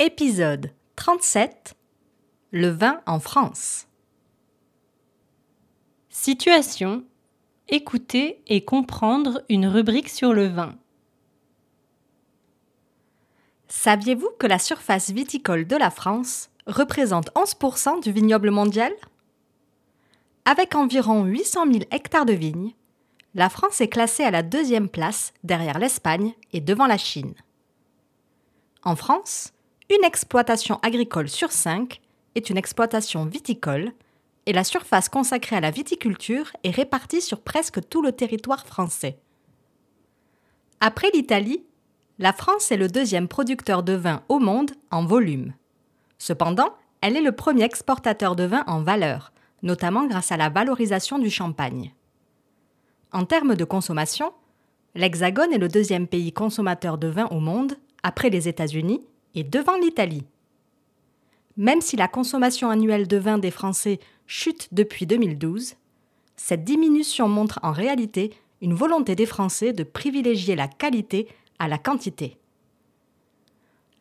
Épisode 37 Le vin en France. Situation Écouter et comprendre une rubrique sur le vin. Saviez-vous que la surface viticole de la France représente 11% du vignoble mondial? Avec environ 800 000 hectares de vignes, la France est classée à la deuxième place derrière l'Espagne et devant la Chine. En France, une exploitation agricole sur cinq est une exploitation viticole et la surface consacrée à la viticulture est répartie sur presque tout le territoire français. Après l'Italie, la France est le deuxième producteur de vin au monde en volume. Cependant, elle est le premier exportateur de vin en valeur, notamment grâce à la valorisation du champagne. En termes de consommation, l'Hexagone est le deuxième pays consommateur de vin au monde, après les États-Unis, et devant l'Italie. Même si la consommation annuelle de vin des Français chute depuis 2012, cette diminution montre en réalité une volonté des Français de privilégier la qualité à la quantité.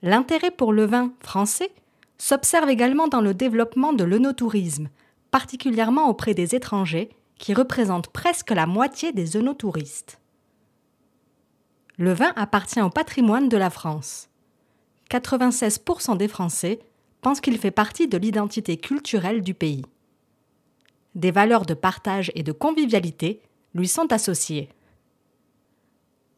L'intérêt pour le vin français s'observe également dans le développement de l'œnotourisme, particulièrement auprès des étrangers, qui représentent presque la moitié des œnotouristes. Le vin appartient au patrimoine de la France. 96% des Français pensent qu'il fait partie de l'identité culturelle du pays. Des valeurs de partage et de convivialité lui sont associées.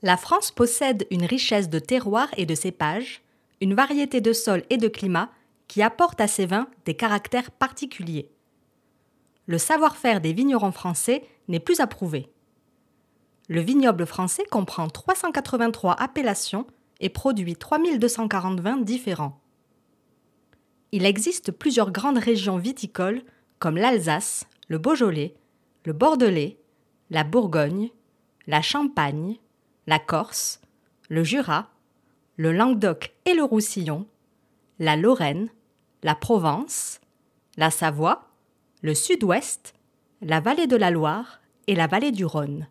La France possède une richesse de terroirs et de cépages, une variété de sols et de climats qui apportent à ses vins des caractères particuliers. Le savoir-faire des vignerons français n'est plus approuvé. Le vignoble français comprend 383 appellations et produit 3240 vins différents. Il existe plusieurs grandes régions viticoles comme l'Alsace, le Beaujolais, le Bordelais, la Bourgogne, la Champagne, la Corse, le Jura, le Languedoc et le Roussillon, la Lorraine, la Provence, la Savoie, le Sud-Ouest, la vallée de la Loire et la vallée du Rhône.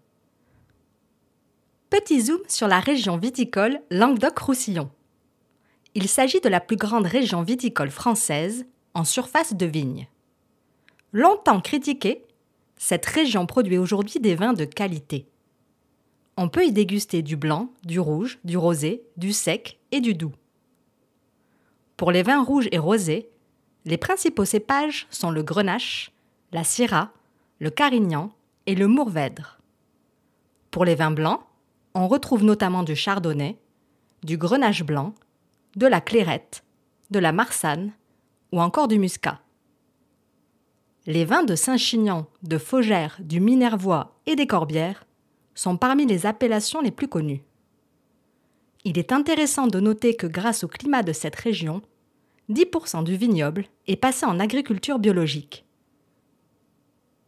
Petit zoom sur la région viticole Languedoc-Roussillon. Il s'agit de la plus grande région viticole française en surface de vignes. Longtemps critiquée, cette région produit aujourd'hui des vins de qualité. On peut y déguster du blanc, du rouge, du rosé, du sec et du doux. Pour les vins rouges et rosés, les principaux cépages sont le grenache, la syrah, le carignan et le mourvèdre. Pour les vins blancs, on retrouve notamment du chardonnay, du grenache blanc, de la clairette, de la marsanne ou encore du muscat. Les vins de Saint-Chinian, de Faugère, du Minervois et des Corbières sont parmi les appellations les plus connues. Il est intéressant de noter que grâce au climat de cette région, 10% du vignoble est passé en agriculture biologique.